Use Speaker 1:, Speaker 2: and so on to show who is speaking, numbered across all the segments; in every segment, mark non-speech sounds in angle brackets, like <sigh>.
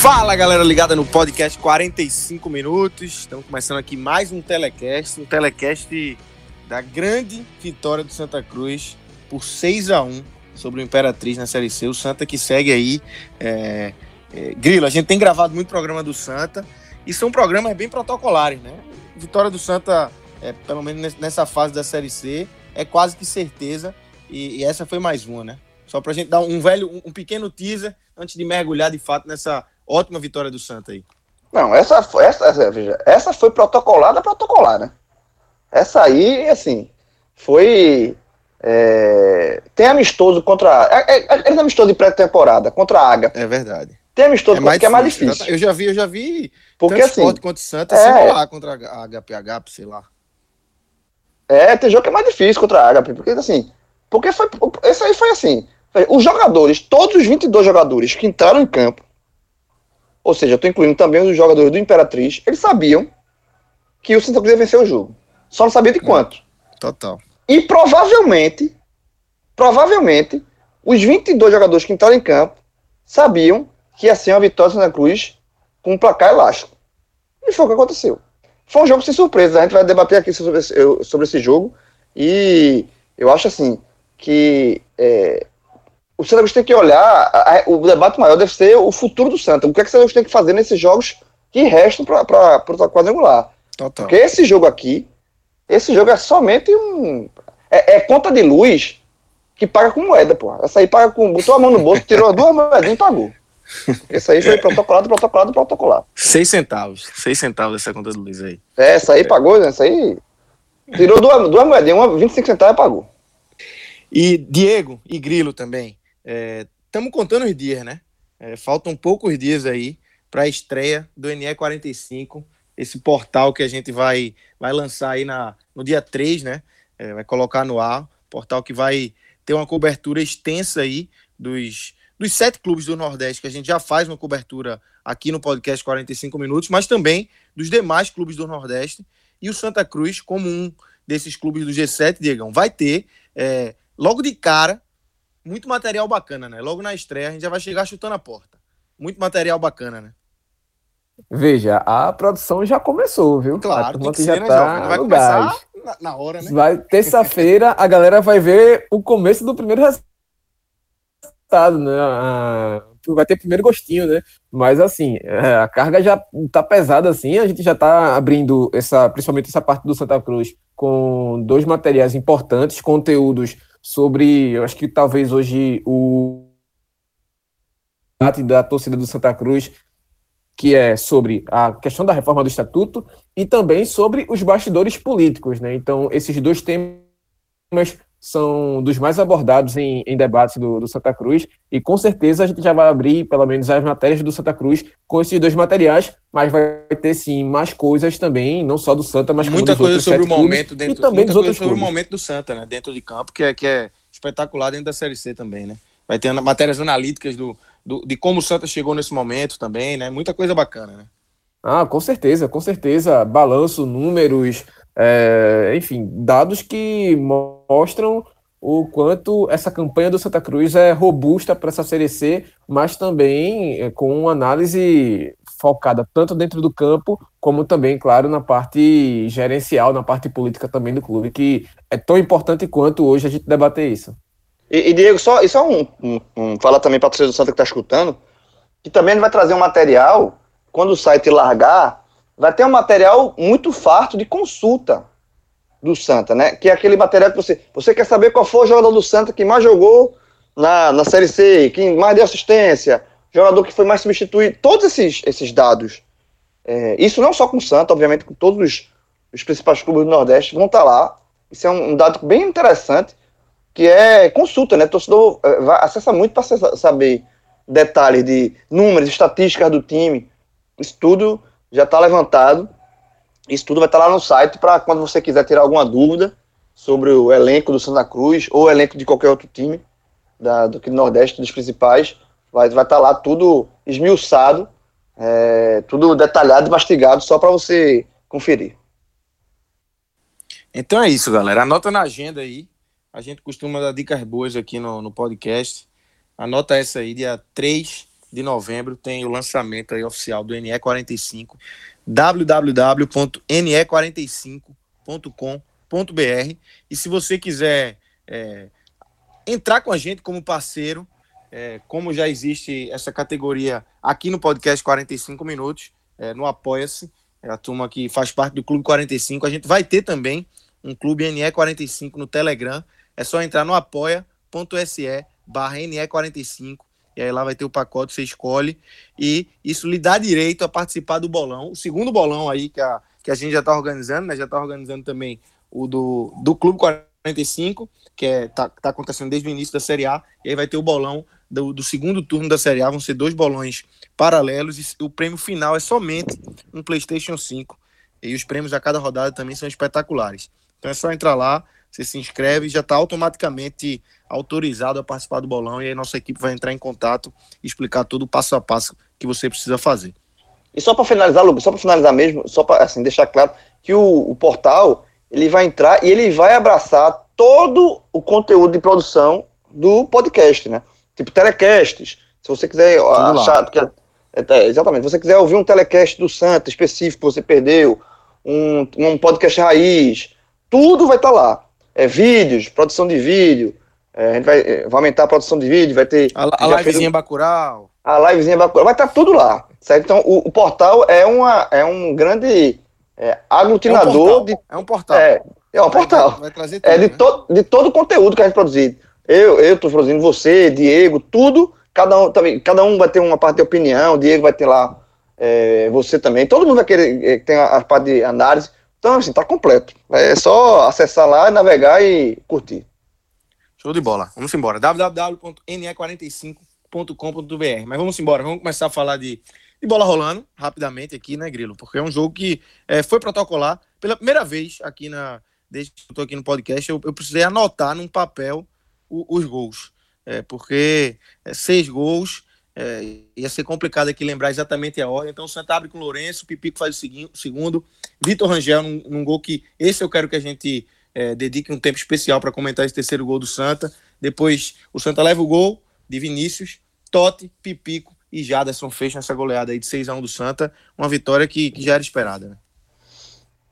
Speaker 1: Fala galera ligada no podcast 45 minutos. Estamos começando aqui mais um telecast, um telecast da grande vitória do Santa Cruz por 6 a 1 sobre o Imperatriz na Série C. O Santa que segue aí. É, é, Grilo, a gente tem gravado muito programa do Santa e são programas bem protocolares, né? Vitória do Santa, é, pelo menos nessa fase da Série C, é quase que certeza e, e essa foi mais uma, né? Só pra gente dar um velho, um pequeno teaser antes de mergulhar de fato nessa ótima vitória do Santa aí.
Speaker 2: Não, essa, essa, veja, essa foi protocolada, protocolar, né? Essa aí, assim, foi. É, tem amistoso contra. É, é, é, amistoso de pré-temporada contra a Água.
Speaker 1: É verdade.
Speaker 2: Tem amistoso é mais que é mais difícil.
Speaker 1: Eu já vi, eu já vi.
Speaker 2: Porque assim.
Speaker 1: contra o Santa é, lá contra a HPH, sei lá.
Speaker 2: É, tem jogo que é mais difícil contra a HP, porque assim. Porque foi. Esse aí foi assim. Os jogadores, todos os 22 jogadores que entraram em campo, ou seja, eu estou incluindo também os jogadores do Imperatriz, eles sabiam que o Santa Cruz ia vencer o jogo. Só não sabia de quanto.
Speaker 1: Total.
Speaker 2: E provavelmente, provavelmente, os 22 jogadores que entraram em campo sabiam que ia ser uma vitória do Santa Cruz com um placar elástico. E foi o que aconteceu. Foi um jogo sem surpresa. A gente vai debater aqui sobre esse, sobre esse jogo. E eu acho assim que é, o Santa Cruz tem que olhar, a, a, o debate maior deve ser o futuro do Santa. O que é que o Santa Cruz tem que fazer nesses jogos que restam para o quadrangular. Total. Porque esse jogo aqui, esse jogo é somente um. É, é, conta de luz que paga com moeda, pô. Essa aí paga com. Botou a mão no bolso, tirou <laughs> duas moedinhas e pagou. Esse aí foi protocolado, protocolado, protocolado.
Speaker 1: Seis centavos. Seis centavos essa conta de luz aí.
Speaker 2: É, essa aí pagou, né? Essa aí. Tirou duas, duas moedinhas, uma 25 centavos e pagou.
Speaker 1: E Diego e Grilo também. Estamos é, contando os dias, né? É, faltam poucos dias aí para a estreia do NE45, esse portal que a gente vai, vai lançar aí na, no dia 3, né? É, vai colocar no ar, portal que vai ter uma cobertura extensa aí dos, dos sete clubes do Nordeste, que a gente já faz uma cobertura aqui no podcast 45 minutos, mas também dos demais clubes do Nordeste. E o Santa Cruz, como um desses clubes do G7, Diegão, vai ter, é, logo de cara, muito material bacana, né? Logo na estreia a gente já vai chegar chutando a porta. Muito material bacana, né?
Speaker 3: Veja, a produção já começou, viu?
Speaker 1: Claro,
Speaker 3: a
Speaker 1: que já ser, né, tá vai começar na, na, hora, né?
Speaker 3: Vai terça-feira a galera vai ver o começo do primeiro resultado, né? Vai ter primeiro gostinho, né? Mas assim, é, a carga já tá pesada assim, a gente já tá abrindo essa, principalmente essa parte do Santa Cruz com dois materiais importantes, conteúdos sobre, eu acho que talvez hoje o da torcida do Santa Cruz, que é sobre a questão da reforma do estatuto e também sobre os bastidores políticos, né? Então, esses dois temas são dos mais abordados em, em debates do, do, Santa Cruz, e com certeza a gente já vai abrir, pelo menos, as matérias do Santa Cruz com esses dois materiais, mas vai ter sim mais coisas também, não só do Santa, mas
Speaker 1: muita coisa sobre o momento dentro,
Speaker 3: e também dos outros
Speaker 1: sobre clubes. o momento do Santa, né? Dentro de campo, que é, que é espetacular dentro da Série C também, né? Vai ter matérias analíticas do, do, de como o Santa chegou nesse momento também, né? Muita coisa bacana, né?
Speaker 3: Ah, com certeza, com certeza. Balanço, números, é, enfim, dados que mostram o quanto essa campanha do Santa Cruz é robusta para essa Série C, mas também é, com uma análise focada tanto dentro do campo, como também, claro, na parte gerencial, na parte política também do clube, que é tão importante quanto hoje a gente debater isso.
Speaker 2: E, e Diego, só, e só um, um, um fala também para o torcedor do Santa que está escutando, que também vai trazer um material, quando o site largar, vai ter um material muito farto de consulta do Santa, né? Que é aquele material que você, você quer saber qual foi o jogador do Santa que mais jogou na, na Série C, quem mais deu assistência, jogador que foi mais substituído, todos esses, esses dados. É, isso não só com o Santa, obviamente, com todos os, os principais clubes do Nordeste vão estar lá. Isso é um, um dado bem interessante, que é consulta, né? O torcedor é, vai, acessa muito para saber detalhes de números, estatísticas do time. Isso tudo já está levantado. Isso tudo vai estar tá lá no site para quando você quiser tirar alguma dúvida sobre o elenco do Santa Cruz ou o elenco de qualquer outro time da, do, Nordeste, dos principais. Vai estar vai tá lá tudo esmiuçado, é, tudo detalhado mastigado só para você conferir.
Speaker 1: Então é isso, galera. Anota na agenda aí. A gente costuma dar dicas boas aqui no, no podcast. Anota essa aí, dia 3 de novembro tem o lançamento aí oficial do NE45, www.ne45.com.br. E se você quiser é, entrar com a gente como parceiro, é, como já existe essa categoria aqui no podcast 45 Minutos, é, no Apoia-se, é a turma que faz parte do Clube 45, a gente vai ter também um Clube NE45 no Telegram. É só entrar no apoia.se barra NE45 e aí lá vai ter o pacote, você escolhe, e isso lhe dá direito a participar do bolão. O segundo bolão aí que a, que a gente já está organizando, né? Já está organizando também o do, do Clube 45, que é, tá, tá acontecendo desde o início da Série A, e aí vai ter o bolão do, do segundo turno da Série A, vão ser dois bolões paralelos, e o prêmio final é somente um PlayStation 5. E os prêmios a cada rodada também são espetaculares. Então é só entrar lá, você se inscreve e já está automaticamente autorizado a participar do bolão e aí nossa equipe vai entrar em contato e explicar todo o passo a passo que você precisa fazer.
Speaker 2: E só para finalizar, Lucas, só para finalizar mesmo, só para assim, deixar claro que o, o, portal ele vai entrar e ele vai abraçar todo o conteúdo de produção do podcast, né? Tipo telecasts. Se você quiser Tudo achar, porque, é, é, exatamente, se você quiser ouvir um telecast do Santa específico que você perdeu, um, um podcast raiz, tudo vai estar tá lá. É vídeos, produção de vídeo, é, a gente vai, vai, aumentar a produção de vídeo, vai ter.
Speaker 1: A, a livezinha fez, Bacurau.
Speaker 2: A livezinha Bacurau. Vai estar tá tudo lá. Certo? Então, o, o, portal é, uma, é um grande é, aglutinador.
Speaker 1: É um portal.
Speaker 2: De, é, é um portal. Vai, vai trazer tudo, é de, né? to, de todo o conteúdo que a gente produzir. Eu eu estou produzindo, você, Diego, tudo. Cada um, também, cada um vai ter uma parte de opinião, Diego vai ter lá é, você também. Todo mundo vai querer é, ter a, a parte de análise. Então, assim, tá completo. É só acessar lá, navegar e curtir.
Speaker 1: Show de bola. Vamos embora. www.ne45.com.br. Mas vamos embora. Vamos começar a falar de, de bola rolando rapidamente aqui, né, Grilo? Porque é um jogo que é, foi protocolar pela primeira vez aqui na. Desde que tô aqui no podcast, eu, eu precisei anotar num papel o, os gols. É, porque é, seis gols. É, ia ser complicado aqui lembrar exatamente a ordem. Então o Santa abre com o Lourenço, o Pipico faz o segundo, Vitor Rangel num, num, gol que esse eu quero que a gente é, dedique um tempo especial para comentar esse terceiro gol do Santa. Depois o Santa leva o gol de Vinícius, Totti, Pipico e Jaderson fecham essa goleada aí de 6 a 1 do Santa. Uma vitória que, que já era esperada, né?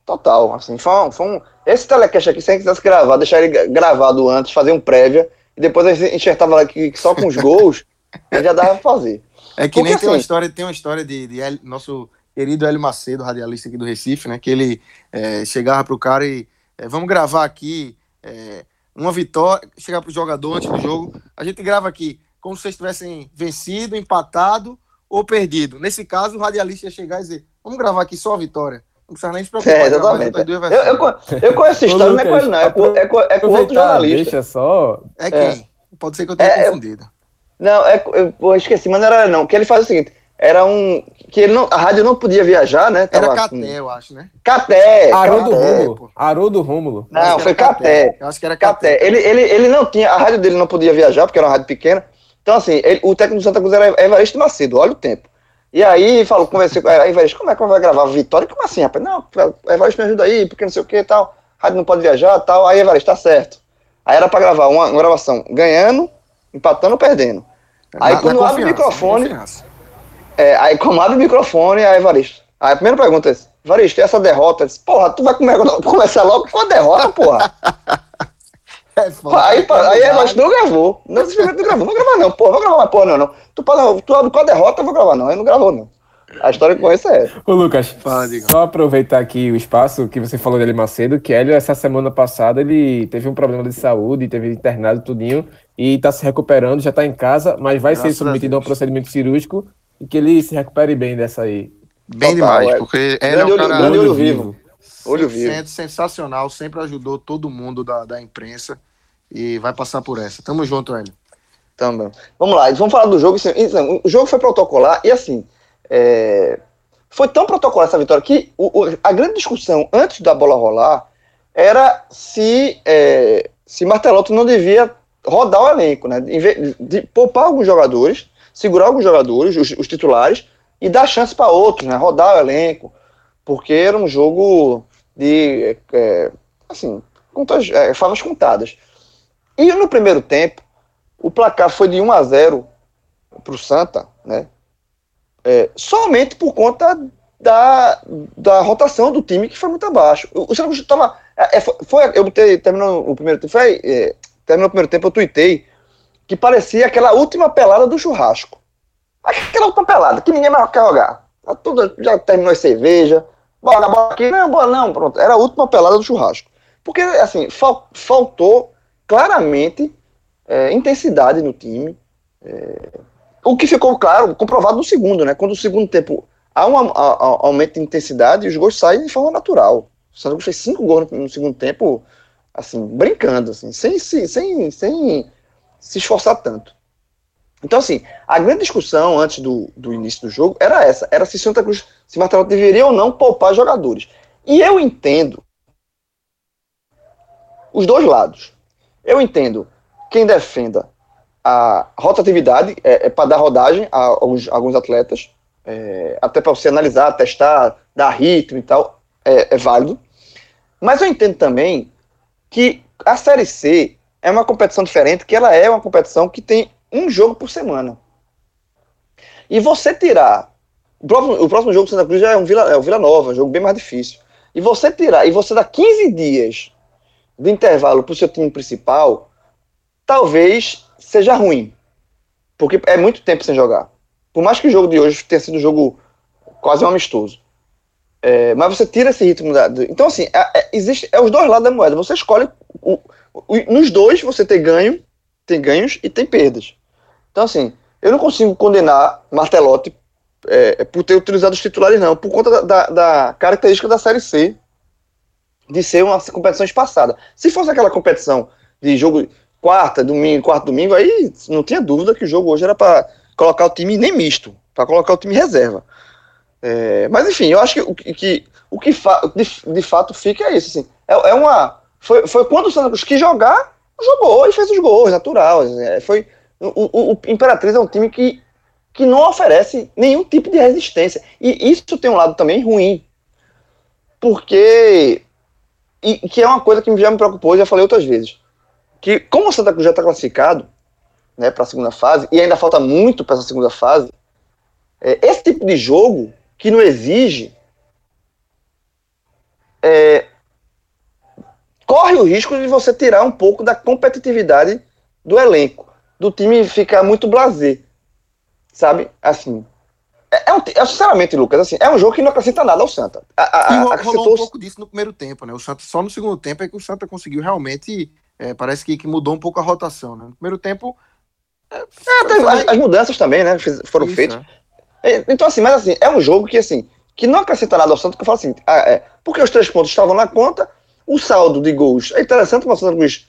Speaker 2: Total, assim, foi um, foi um... esse telecast aqui, se a gente quisesse gravar, deixar ele gravado antes, fazer um prévia, e depois a gente enxertava aqui só com os <laughs> gols, já dava pra fazer.
Speaker 1: É que Porque, nem assim, tem uma história, tem uma história de, de nosso querido Hélio Macedo, radialista aqui do Recife, né, que ele é, chegava pro cara e é, vamos gravar aqui é, uma vitória, chegar para o jogador antes do jogo. A gente grava aqui como se vocês tivessem vencido, empatado ou perdido. Nesse caso, o radialista ia chegar e dizer: vamos gravar aqui só a vitória. Não precisa nem se preocupar.
Speaker 2: É, exatamente. Eu, eu, eu, conheço essa história, não é com ele, não. É com, é com, é com outro jornalista.
Speaker 3: Deixa só.
Speaker 1: É quem? É. Pode ser que eu tenha é, confundido.
Speaker 2: Não, é, eu, eu esqueci, mas não era não. Que ele faz o seguinte: era um. Que ele não, a rádio não podia viajar, né?
Speaker 1: Tava, era Caté, assim, eu acho, né?
Speaker 2: Caté!
Speaker 3: Haroldo Rômulo. Haroldo Rômulo.
Speaker 2: Não, foi Caté.
Speaker 1: Eu acho que era Caté.
Speaker 2: Caté. Ele, ele, ele não tinha. A rádio dele não podia viajar, porque era uma rádio pequena. Então, assim, ele, o técnico do Santa Cruz era Evaristo Macedo, olha o tempo. E aí, falou, conversei com ele, Evaristo, como é que vai gravar Vitória? Como assim, rapaz? Não, Evaristo me ajuda aí, porque não sei o que e tal. A rádio não pode viajar e tal. Aí, Evaristo, tá certo. Aí era pra gravar uma, uma gravação ganhando, empatando ou perdendo. Aí, na, quando na abre o microfone. É, aí como abre o microfone, aí Evaristo. Aí a primeira pergunta é: Evaristo, e essa derrota? Disse, porra, tu vai <laughs> começar logo com a derrota, porra. <laughs> É foda, aí, é aí Evaristo não gravou. Não, não gravou. Não gravar, não, porra. Vou gravar mais porra, não, não. Tu, tu abre com a derrota, eu vou gravar, não. Aí não gravou, não. A história que conheço é essa.
Speaker 3: Ô, Lucas, Fala, só aproveitar aqui o espaço que você falou dele Macedo, que Hélio, essa semana passada, ele teve um problema de saúde, teve internado tudinho, e está se recuperando, já está em casa, mas vai
Speaker 1: Graças
Speaker 3: ser submetido
Speaker 1: a
Speaker 3: a, um procedimento cirúrgico e que ele se recupere bem dessa aí.
Speaker 1: Bem
Speaker 2: Total,
Speaker 1: demais,
Speaker 2: é.
Speaker 1: porque ele é
Speaker 2: Grande
Speaker 1: um
Speaker 2: olho-
Speaker 1: cara
Speaker 2: grande olho vivo. Olho vivo.
Speaker 1: Sensacional, sempre ajudou todo mundo da, da imprensa e vai passar por essa. Tamo junto, Hélio.
Speaker 2: Também. Vamos lá, vamos falar do jogo. O jogo foi protocolar e assim. é, Foi tão protocolar essa vitória que o- o- a grande discussão antes da bola rolar era se, é, se Martelotti não devia rodar o elenco, né? De poupar alguns jogadores, segurar alguns jogadores, os, os titulares, e dar chance para outros, né? Rodar o elenco. Porque era um jogo de. é, assim, contas, é, favas contadas. E no primeiro tempo, o placar foi de 1 a 0 para o Santa, né? É, somente por conta da, da rotação do time que foi muito abaixo. O, Santa estava. É, foi, foi- eu terminou o primeiro tempo, foi, é, terminou o primeiro tempo, eu tuitei que parecia aquela última pelada do churrasco. Aquela última pelada, que ninguém mais quer jogar. Tá tudo, já terminou a cerveja, bola, bola aqui, não, bola não, pronto. Era a última pelada do churrasco. Porque, assim, fal- faltou claramente é, intensidade no time. É, o que ficou claro, comprovado no segundo, né? Quando o segundo tempo há um aumento de intensidade e os gols saem de forma natural. O Santos fez cinco gols no, no segundo tempo, assim, brincando, assim, sem, se- sem, sem se esforçar tanto. Então, assim, a grande discussão antes do, do início do jogo era essa: era se Santa Cruz, se Martelo deveria ou não poupar jogadores. E eu entendo os dois lados. Eu entendo quem defenda a rotatividade, é, é para dar rodagem a alguns, alguns atletas, é, até para você analisar, testar, dar ritmo e tal, é, é válido. Mas eu entendo também que a Série C é uma competição diferente, que ela é uma competição que tem um jogo por semana. E você tirar. O próximo, o próximo jogo do Santa Cruz já é um Vila, é o Vila Nova, um jogo bem mais difícil. E você tirar, e você dar 15 dias de intervalo para o seu time principal, talvez seja ruim. Porque é muito tempo sem jogar. Por mais que o jogo de hoje tenha sido um jogo quase um amistoso. É, mas você tira esse ritmo da. do- então, assim, é, é- existe. É os dois lados da moeda. Você escolhe. o- o- nos dois você tem ganho, tem ganhos e tem perdas. Então, assim, eu não consigo condenar Martelotti é, por ter utilizado os titulares, não, por conta da, da- da característica da Série C de ser uma competição espaçada. Se fosse aquela competição de jogo quarta, domingo, quarto domingo, aí não tinha dúvida que o jogo hoje era para colocar o time nem misto, para colocar o time reserva. É, mas enfim, eu acho que o que, o que de, de fato fica é isso. Assim, é, é uma. Foi, foi quando o Santa Cruz quis jogar, jogou e fez os gols, natural. É, foi, o, o, o Imperatriz é um time que, que não oferece nenhum tipo de resistência. E isso tem um lado também ruim. Porque. E que é uma coisa que já me preocupou, já falei outras vezes. Que como o Santa Cruz já está classificado né, para a segunda fase, e ainda falta muito para essa segunda fase, é, esse tipo de jogo que não exige é, corre o risco de você tirar um pouco da competitividade do elenco, do time ficar muito blazer, sabe? Assim, é, é um, é, sinceramente, Lucas, assim, é um jogo que não acrescenta nada ao Santa. A, a,
Speaker 1: E
Speaker 2: acrescentou
Speaker 1: rolou um pouco disso no primeiro tempo, né? O Santa, só no segundo tempo é que o Santa conseguiu realmente. é, parece que, que mudou um pouco a rotação, né? No primeiro tempo. É,
Speaker 2: É, as, as mudanças também, né? Foram
Speaker 1: Isso,
Speaker 2: feitas.
Speaker 1: é.
Speaker 2: É, Então, assim, mas assim, é um jogo que, assim, que não acrescenta nada ao Santos, que eu falo assim, ah, é, porque os três pontos estavam na conta, o saldo de gols é interessante, mas o Santos Cruz,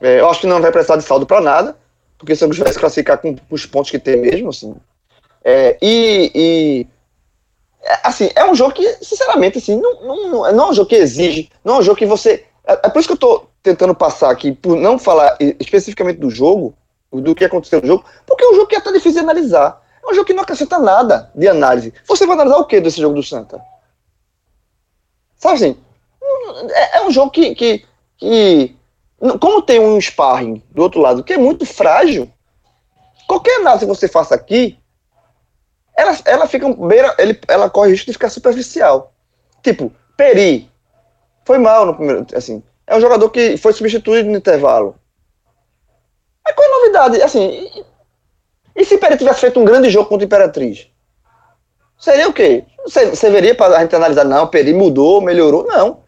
Speaker 2: é, eu acho que não vai precisar de saldo para nada, porque o Santos vai se classificar com os pontos que tem mesmo, assim. É, e, e, é, assim, é um jogo que, sinceramente, assim, não, não, não, é um jogo que exige, não é um jogo que você... É, é por isso que eu tô tentando passar aqui, por não falar especificamente do jogo, do que aconteceu no jogo, porque é um jogo que é até difícil de analisar. Um jogo que não acrescenta nada de análise. Você vai analisar o que desse jogo do Santa? Sabe assim? É, é um jogo que, que, que. Como tem um sparring do outro lado que é muito frágil, qualquer análise que você faça aqui, ela, ela fica. Beira, ele, ela corre risco de ficar superficial. Tipo, Peri. Foi mal no primeiro. Assim, é um jogador que foi substituído no intervalo. Mas qual é a novidade? Assim, e, se Peri tivesse feito um grande jogo contra a Imperatriz? Seria o quê? Você, veria para a gente analisar, não, o Peri mudou, melhorou? Não.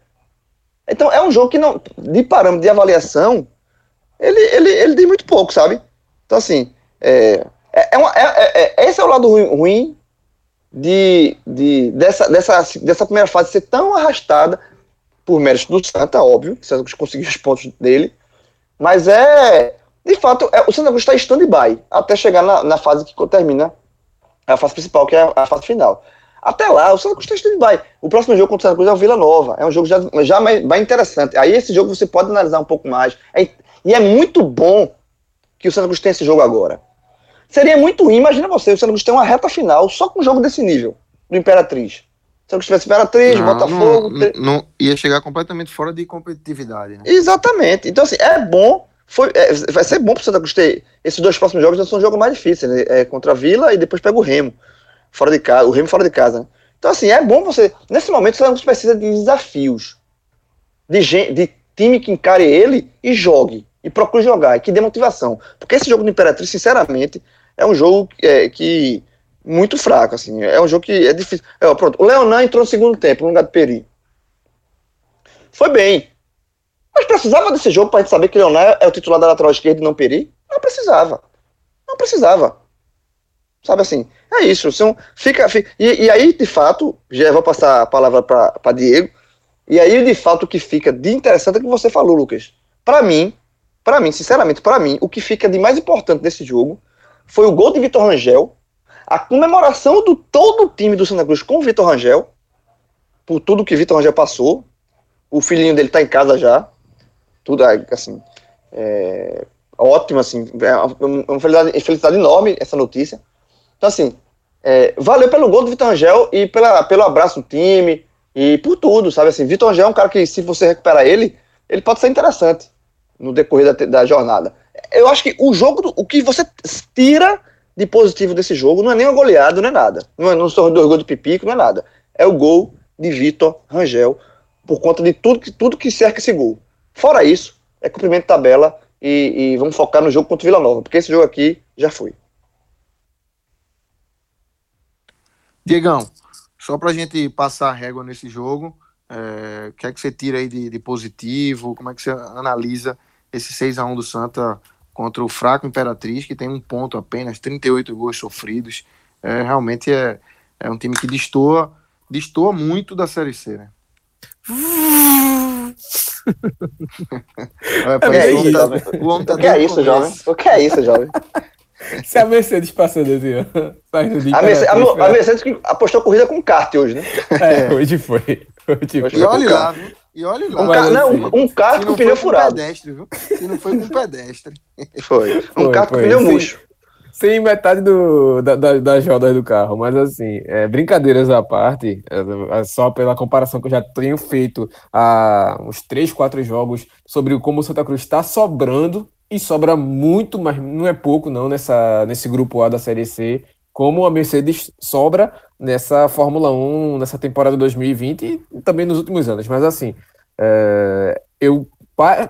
Speaker 2: Então é um jogo que não, de parâmetro de avaliação, ele, ele, ele diz muito pouco, sabe? Então, assim, é, é, é, uma, é, é, é esse é o lado ruim, ruim de, de, dessa, dessa, dessa primeira fase ser tão arrastada por mérito do Santa, óbvio, que o Santa conseguiu os pontos dele, mas é, de fato, é, o Santa Cruz está em stand-by até chegar na, na fase que termina a fase principal, que é a, a fase final. Até lá, o Santa Cruz está em stand-by. O próximo jogo contra o Santa Cruz é o Vila Nova, é um jogo já, já mais, mais interessante. Aí esse jogo você pode analisar um pouco mais, é, e é muito bom que o Santa Cruz tenha esse jogo agora. Seria muito ruim, imagina você, o Santa Cruz tem uma reta final só com um jogo desse nível, do Imperatriz. Se Cruz tivesse Imperatriz, não, Botafogo.
Speaker 1: Não, não, ia chegar completamente fora de competitividade. Né?
Speaker 2: Exatamente. Então, assim, é bom. Foi, é, vai ser bom para o Santa Cruz ter. Esses dois próximos jogos são jogos mais difíceis, né? É contra a Vila e depois pega o Remo. Fora de casa, o Remo fora de casa. Né? Então, assim, é bom você. Nesse momento, o Santa Cruz precisa de desafios. De, gente, de time que encare ele e jogue. E procure jogar. E que dê motivação. Porque esse jogo do Imperatriz, sinceramente, é um jogo é, que muito fraco, assim. É um jogo que é difícil. É, pronto, o Leonan entrou no segundo tempo, no lugar do Peri. Foi bem. Mas precisava desse jogo para a gente saber que o Leonan é o titular da lateral esquerda e não Peri? Não precisava. Não precisava. Sabe assim? É isso. São, fica, fica e, e, aí, de fato, já vou passar a palavra para Diego. E aí, de fato, o que fica de interessante é o que você falou, Lucas. Para mim, para mim, sinceramente, para mim, o que fica de mais importante desse jogo foi o gol de Vitor Rangel, a comemoração do todo o time do Santa Cruz com o Vitor Rangel, por tudo que Vitor Rangel passou. O filhinho dele tá em casa já. Tudo assim. É, ótimo, assim. É uma felicidade, felicidade enorme essa notícia. Então, assim, é, valeu pelo gol do Vitor Rangel e pela, pelo abraço do time e por tudo, sabe assim. Vitor Rangel é um cara que, se você recuperar ele, ele pode ser interessante no decorrer da, da jornada eu acho que o jogo, o que você tira de positivo desse jogo não é nem uma goleada, não é nada. Não, é, não são dois gols de Pipico, não é nada. É o gol de Vitor Rangel, por conta de tudo, tudo que cerca esse gol. Fora isso, é cumprimento de tabela e, e vamos focar no jogo contra o Vila Nova, porque esse jogo aqui já foi.
Speaker 1: Diegão, só para a gente passar a régua nesse jogo, é, o que é que você tira aí de, de positivo? Como é que você analisa esse 6 a 1 do Santa contra o fraco Imperatriz, que tem um ponto apenas, 38 gols sofridos. É, realmente é, é um time que destoa, destoa muito da Série C, né? <laughs>
Speaker 2: é, é, é isso, tá, o, o que é isso, jovem? O que é isso, jovem?
Speaker 3: Se a Mercedes passou desse ano.
Speaker 2: A, Mercedes, a, a Mercedes que apostou corrida com kart hoje, né?
Speaker 3: É, hoje foi. Hoje
Speaker 1: foi. E olha lá, viu? E olha lá.
Speaker 2: Um, ca... não, assim, um, carro com pneu furado.
Speaker 1: Pedestre, viu? Se não foi com pedestre.
Speaker 2: Foi. Um foi, carro com pneu murcho.
Speaker 3: Sem metade do, da, da, das rodas do carro, mas assim, é, brincadeiras à parte, é, é, só pela comparação que eu já tenho feito há uns 3, 4 jogos sobre como o Santa Cruz está sobrando, e sobra muito, mas não é pouco não, nessa, nesse grupo A da Série C, como a Mercedes sobra nessa Fórmula 1, nessa temporada 2020 e também nos últimos anos. Mas assim, é, eu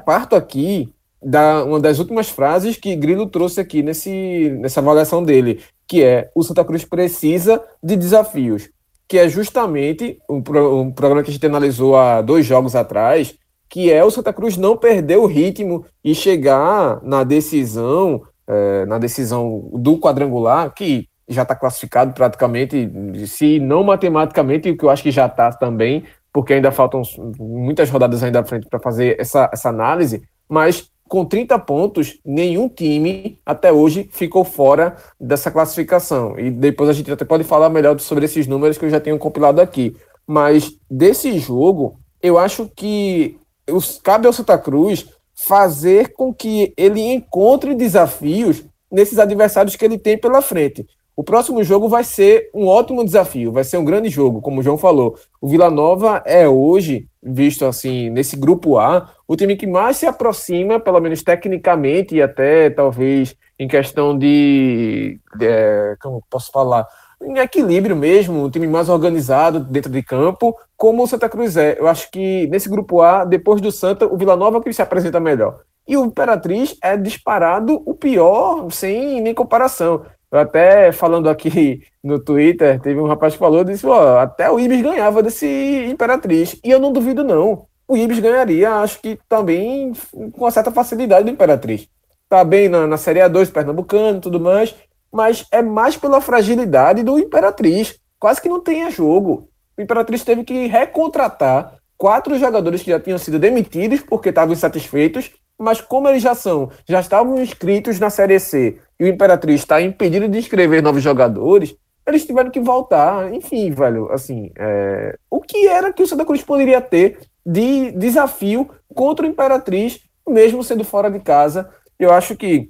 Speaker 3: parto aqui da uma das últimas frases que Grilo trouxe aqui nesse, nessa avaliação dele, que é o Santa Cruz precisa de desafios, que é justamente um, um programa que a gente analisou há dois jogos atrás, que é o Santa Cruz não perder o ritmo e chegar na decisão, é, na decisão do quadrangular, que já está classificado praticamente, se não matematicamente, o que eu acho que já está também, porque ainda faltam muitas rodadas ainda à frente para fazer essa, essa análise, mas com 30 pontos, nenhum time até hoje ficou fora dessa classificação. E depois a gente até pode falar melhor sobre esses números que eu já tenho compilado aqui. Mas desse jogo, eu acho que os, cabe ao Santa Cruz fazer com que ele encontre desafios nesses adversários que ele tem pela frente. O próximo jogo vai ser um ótimo desafio, vai ser um grande jogo, como o João falou. O Vila Nova é hoje, visto assim, nesse grupo A, o time que mais se aproxima, pelo menos tecnicamente e até talvez em questão de, de é, como posso falar, em equilíbrio mesmo, um time mais organizado dentro de campo, como o Santa Cruz é. Eu acho que nesse grupo A, depois do Santa, o Vila Nova é que se apresenta melhor. E o Imperatriz é disparado o pior, sem nem comparação. Eu até falando aqui <laughs> no Twitter, teve um rapaz que falou, disse, ó, até o Ibis ganhava desse Imperatriz. E eu não duvido, não. o Ibis ganharia, acho que também com uma certa facilidade do Imperatriz. Tá bem na, na Série A2 Pernambucano e tudo mais, mas é mais pela fragilidade do Imperatriz. Quase que não tem jogo. O Imperatriz teve que recontratar quatro jogadores que já tinham sido demitidos porque estavam insatisfeitos, mas como eles já são, já estavam inscritos na Série C e o Imperatriz está impedido de inscrever novos jogadores, eles tiveram que voltar. Enfim, velho, assim, é... o que era que o Santa Cruz poderia ter de desafio contra o Imperatriz, mesmo sendo fora de casa? Eu acho que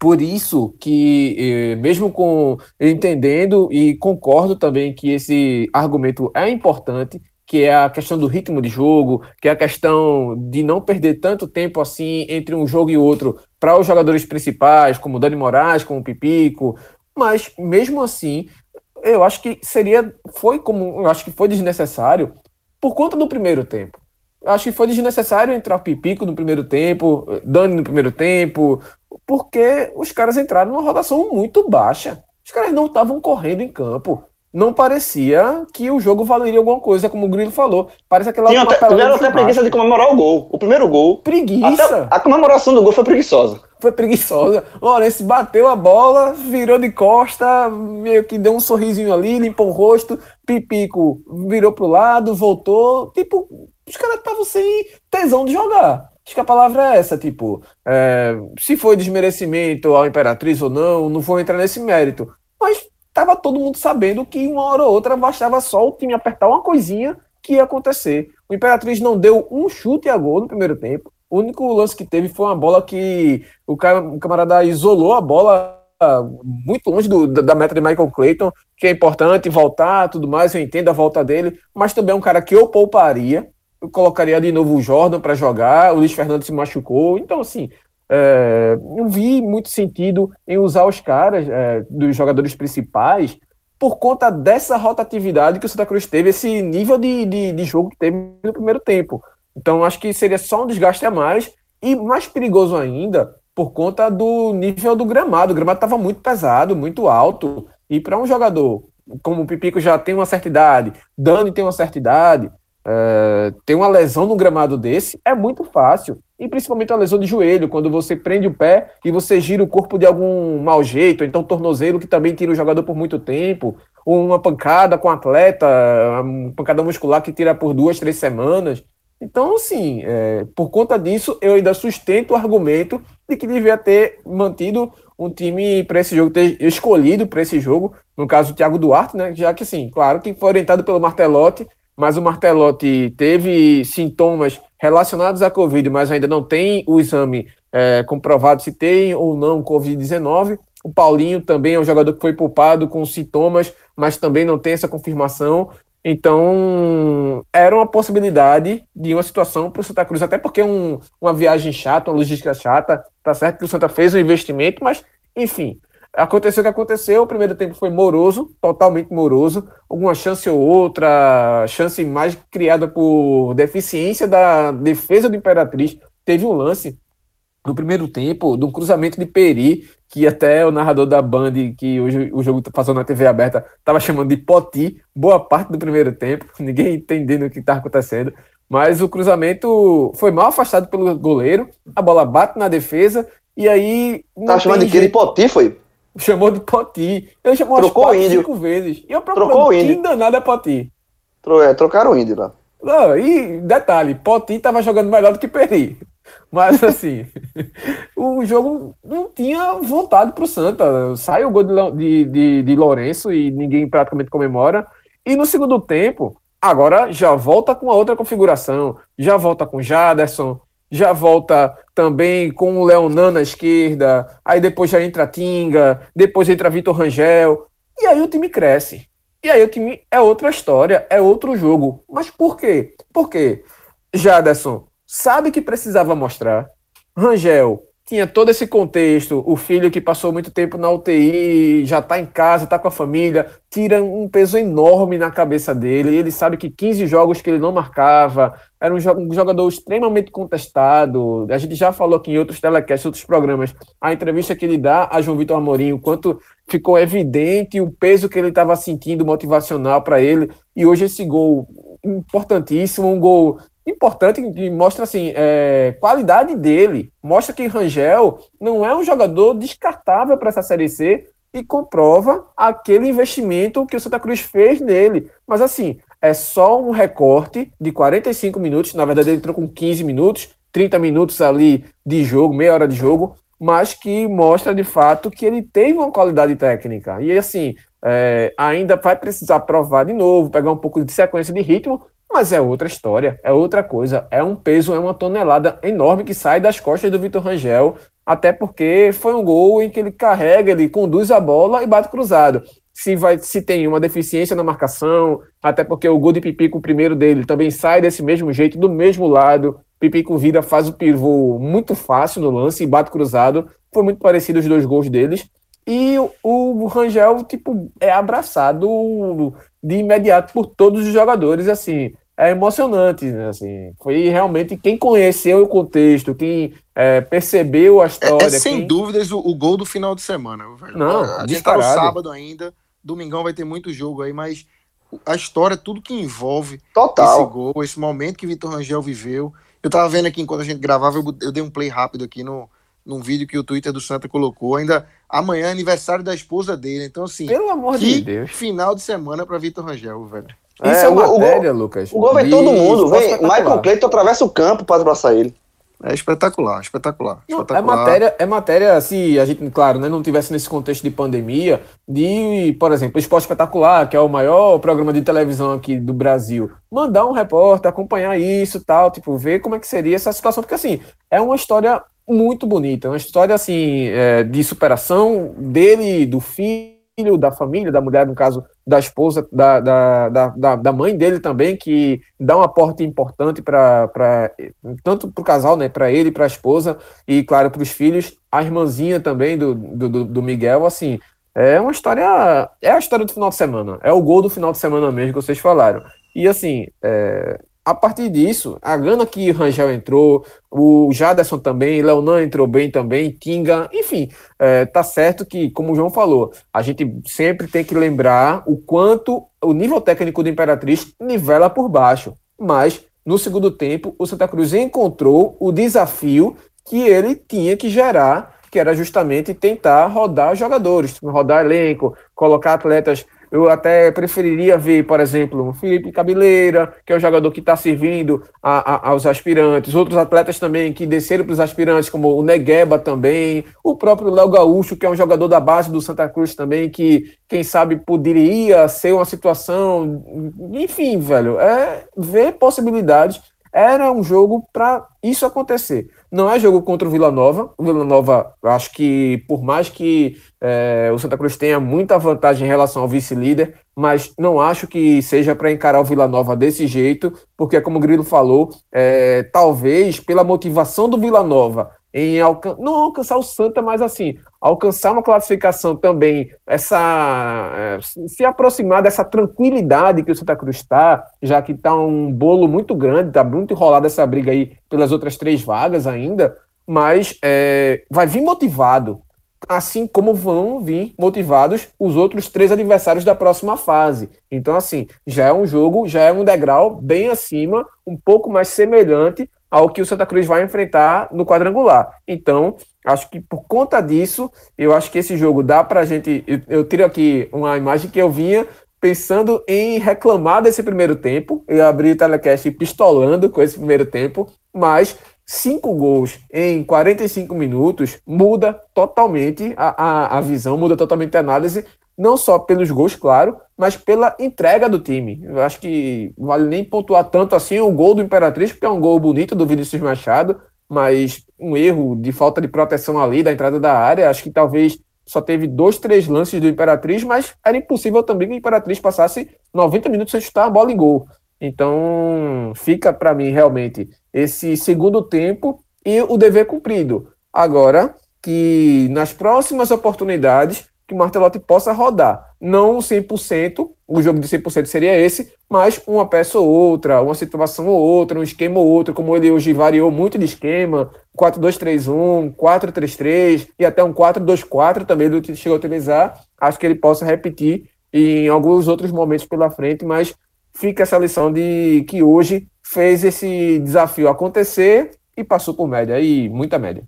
Speaker 3: por isso que, eh, mesmo com entendendo e concordo também que esse argumento é importante, que é a questão do ritmo de jogo, que é a questão de não perder tanto tempo assim entre um jogo e outro para os jogadores principais, como o Dani Moraes, como o Pipico, mas mesmo assim, eu acho que seria, foi como, eu acho que foi desnecessário por conta do primeiro tempo. Eu acho que foi desnecessário entrar Pipico no primeiro tempo, Dani no primeiro tempo, porque os caras entraram numa rotação muito baixa. Os caras não estavam correndo em campo. Não parecia que o jogo valeria alguma coisa, como o Grilo falou. Parece aquela.
Speaker 2: Tinha até, tiveram até preguiça de comemorar o gol. O primeiro gol.
Speaker 3: Preguiça.
Speaker 2: a comemoração do gol foi preguiçosa.
Speaker 3: Foi preguiçosa. O Lourenço bateu a bola, virou de costa, meio que deu um sorrisinho ali, limpou o rosto. Pipico virou pro lado, voltou. Tipo, os caras estavam sem tesão de jogar. Acho que a palavra é essa, tipo, é, se foi desmerecimento ao Imperatriz ou não, não vou entrar nesse mérito. Mas tava todo mundo sabendo que uma hora ou outra bastava só o time apertar uma coisinha que ia acontecer. O Imperatriz não deu um chute a gol no primeiro tempo. O único lance que teve foi uma bola que o, camarada isolou a bola muito longe do, da meta de Michael Clayton, que é importante voltar, tudo mais, eu entendo a volta dele, mas também é um cara que eu pouparia, eu colocaria de novo o Jordan para jogar, o Luiz Fernando se machucou, então assim, é, não vi muito sentido em usar os caras é, dos jogadores principais por conta dessa rotatividade que o Santa Cruz teve, esse nível de, de, de jogo que teve no primeiro tempo. Então acho que seria só um desgaste a mais e mais perigoso ainda por conta do nível do gramado. O gramado estava muito pesado, muito alto, e para um jogador como o Pipico já tem uma certa idade, Dani tem uma certa idade, é, ter uma lesão no gramado desse é muito fácil. E principalmente a lesão de joelho, quando você prende o pé e você gira o corpo de algum mau jeito, então tornozelo que também tira o jogador por muito tempo, uma pancada com atleta, uma pancada muscular que tira por duas, três semanas. Então, assim, é, por conta disso, eu ainda sustento o argumento de que devia ter mantido um time para esse jogo, ter escolhido para esse jogo, no caso o Thiago Duarte, né? Já que, assim, claro que foi orientado pelo Martelotti, mas o Martelotti teve sintomas relacionados à Covid, mas ainda não tem o exame é, comprovado se tem ou não Covid-19. O Paulinho também é um jogador que foi poupado com sintomas, mas também não tem essa confirmação. Então, era uma possibilidade de uma situação para o Santa Cruz, até porque é um, uma viagem chata, uma logística chata. Tá certo que o Santa fez um investimento, mas, enfim, Aconteceu o que aconteceu, o primeiro tempo foi moroso, totalmente moroso, alguma chance ou outra, chance mais criada por deficiência da defesa do Imperatriz. Teve um lance no primeiro tempo, de um cruzamento de Peri, que até o narrador da Band, que hoje o jogo tá passou na TV aberta, estava chamando de Poti, boa parte do primeiro tempo, <laughs> ninguém entendendo o que está acontecendo. Mas o cruzamento foi mal afastado pelo goleiro, a bola bate na defesa, e aí.
Speaker 2: Tá chamando de que de Poti, foi?
Speaker 3: Chamou de Poti. Ele chamou
Speaker 2: Trocou
Speaker 3: quatro,
Speaker 2: índio.
Speaker 3: cinco vezes. E eu
Speaker 2: Trocou índio.
Speaker 3: que danado é Poti.
Speaker 2: Tro- é, trocaram o índio lá.
Speaker 3: Não, e detalhe, Poti tava jogando melhor do que Peri. Mas <laughs> assim, o jogo não tinha vontade pro Santa. Sai o gol de, de, de, de Lourenço e ninguém praticamente comemora. E no segundo tempo, agora já volta com a outra configuração. Já volta com Jaderson, já volta também com o Leonan na esquerda, aí depois já entra Tinga, depois entra Vitor Rangel, e aí o time cresce. E aí o time é outra história, é outro jogo. Mas por quê? Porque Jaderson sabe que precisava mostrar, Rangel tinha todo esse contexto, o filho que passou muito tempo na UTI, já está em casa, está com a família, tira um peso enorme na cabeça dele. Ele sabe que 15 jogos que ele não marcava, era um jo- jogador extremamente contestado. A gente já falou aqui em outros telecasts, outros programas, a entrevista que ele dá a João Vitor Amorim, o quanto ficou evidente o peso que ele estava sentindo motivacional para ele. E hoje esse gol importantíssimo, um gol importante que mostra assim é, qualidade dele, mostra que Rangel não é um jogador descartável para essa série C e comprova aquele investimento que o Santa Cruz fez nele. Mas assim, é só um recorte de 45 minutos, na verdade ele entrou com 15 minutos, 30 minutos ali de jogo, meia hora de jogo, mas que mostra de fato que ele tem uma qualidade técnica. E assim, é, ainda vai precisar provar de novo, pegar um pouco de sequência de ritmo, mas é outra história, é outra coisa. É um peso, é uma tonelada enorme que sai das costas do Vitor Rangel, até porque foi um gol em que ele carrega, ele conduz a bola e bate cruzado. Se, vai, se tem uma deficiência na marcação, até porque o gol de Pipico, o primeiro dele, também sai desse mesmo jeito, do mesmo lado. Pipico vira, faz o pivô muito fácil no lance e bate cruzado. Foi muito parecido os dois gols deles. E o, o Rangel, tipo, é abraçado de imediato por todos os jogadores, assim é emocionante, né? assim, foi realmente quem conheceu o contexto, quem é, percebeu a história. É, é
Speaker 1: sem
Speaker 3: quem...
Speaker 1: dúvidas o, o, gol do final de semana. Velho.
Speaker 3: Não,
Speaker 1: a gente tá no sábado ainda, domingão vai ter muito jogo aí, mas a história, tudo que envolve
Speaker 2: Total.
Speaker 1: esse gol, esse momento que Vitor Rangel viveu. Eu tava vendo aqui enquanto a gente gravava, eu, eu dei um play rápido aqui no, num vídeo que o Twitter do Santa colocou. Ainda amanhã é aniversário da esposa dele. Então, assim,
Speaker 3: pelo amor de Deus.
Speaker 1: Final de semana para Vitor Rangel, velho.
Speaker 3: Isso é, é uma matéria, Lucas.
Speaker 2: O gol vem todo mundo. Vem, Michael Cleiton atravessa o campo para abraçar ele.
Speaker 1: É espetacular, espetacular,
Speaker 3: não,
Speaker 1: espetacular.
Speaker 3: É matéria, é matéria, se a gente, claro, né, não tivesse nesse contexto de pandemia, de, por exemplo, o Esporte Espetacular, que é o maior programa de televisão aqui do Brasil, mandar um repórter, acompanhar isso tal, tipo, ver como é que seria essa situação, porque assim, é uma história muito bonita, uma história assim, é, de superação dele, do filho filho, da família, da mulher, no caso, da esposa, da, da, da, da mãe dele também, que dá um aporte importante para tanto para o casal, né, para ele, para a esposa, e claro, para os filhos, a irmãzinha também do, do, do Miguel, assim, é uma história, é a história do final de semana, é o gol do final de semana mesmo que vocês falaram. E assim, é, a partir disso, a gana que Rangel entrou, o Jaderson também, Leonan entrou bem também, Kinga, enfim, é, tá certo que, como o João falou, a gente sempre tem que lembrar o quanto o nível técnico do Imperatriz nivela por baixo. Mas, no segundo tempo, o Santa Cruz encontrou o desafio que ele tinha que gerar, que era justamente tentar rodar jogadores, rodar elenco, colocar atletas eu até preferiria ver, por exemplo, o Felipe Cabeleira, que é o jogador que está servindo a, a, aos aspirantes, outros atletas também que desceram para os aspirantes, como o Negueba também, o próprio Léo Gaúcho, que é um jogador da base do Santa Cruz também, que, quem sabe, poderia ser uma situação. Enfim, velho, é ver possibilidades. Era um jogo para isso acontecer. Não é jogo contra o Vila Nova. O Vila Nova, acho que, por mais que é, o Santa Cruz tenha muita vantagem em relação ao vice-líder, mas não acho que seja para encarar o Vila Nova desse jeito, porque, como o Grilo falou, é, talvez pela motivação do Vila Nova em alcan não alcançar o Santa, mas assim, alcançar uma classificação também, essa é, se aproximar dessa tranquilidade que o Santa Cruz está, já que está um bolo muito grande, está muito enrolada essa briga aí pelas outras três vagas ainda, mas é, vai vir motivado, assim como vão vir motivados os outros três adversários da próxima fase. Então, assim, já é um jogo, já é um degrau bem acima, um pouco mais semelhante ao que o Santa Cruz vai enfrentar no quadrangular. Então, acho que por conta disso, eu acho que esse jogo dá para a gente. Eu, eu tiro aqui uma imagem que eu vinha pensando em reclamar desse primeiro tempo. Eu abri o telecast pistolando com esse primeiro tempo, mas cinco gols em 45 minutos muda totalmente a, a, a visão, muda totalmente a análise não só pelos gols, claro, mas pela entrega do time. Eu acho que vale nem pontuar tanto assim o gol do Imperatriz, porque é um gol bonito do Vinícius Machado, mas um erro de falta de proteção ali da entrada da área. Acho que talvez só teve dois, três lances do Imperatriz, mas era impossível também que o Imperatriz passasse 90 minutos sem chutar a bola em gol. Então, fica para mim realmente esse segundo tempo e o dever cumprido. Agora que nas próximas oportunidades que o Martelotti possa rodar. Não 100%, o jogo de 100% seria esse, mas uma peça ou outra, uma situação ou outra, um esquema ou outro, como ele hoje variou muito de esquema, 4-2-3-1, 4-3-3 e até um 4-2-4 também que chegou a utilizar. Acho que ele possa repetir em alguns outros momentos pela frente, mas fica essa lição de que hoje fez esse desafio acontecer e passou por média, e muita média.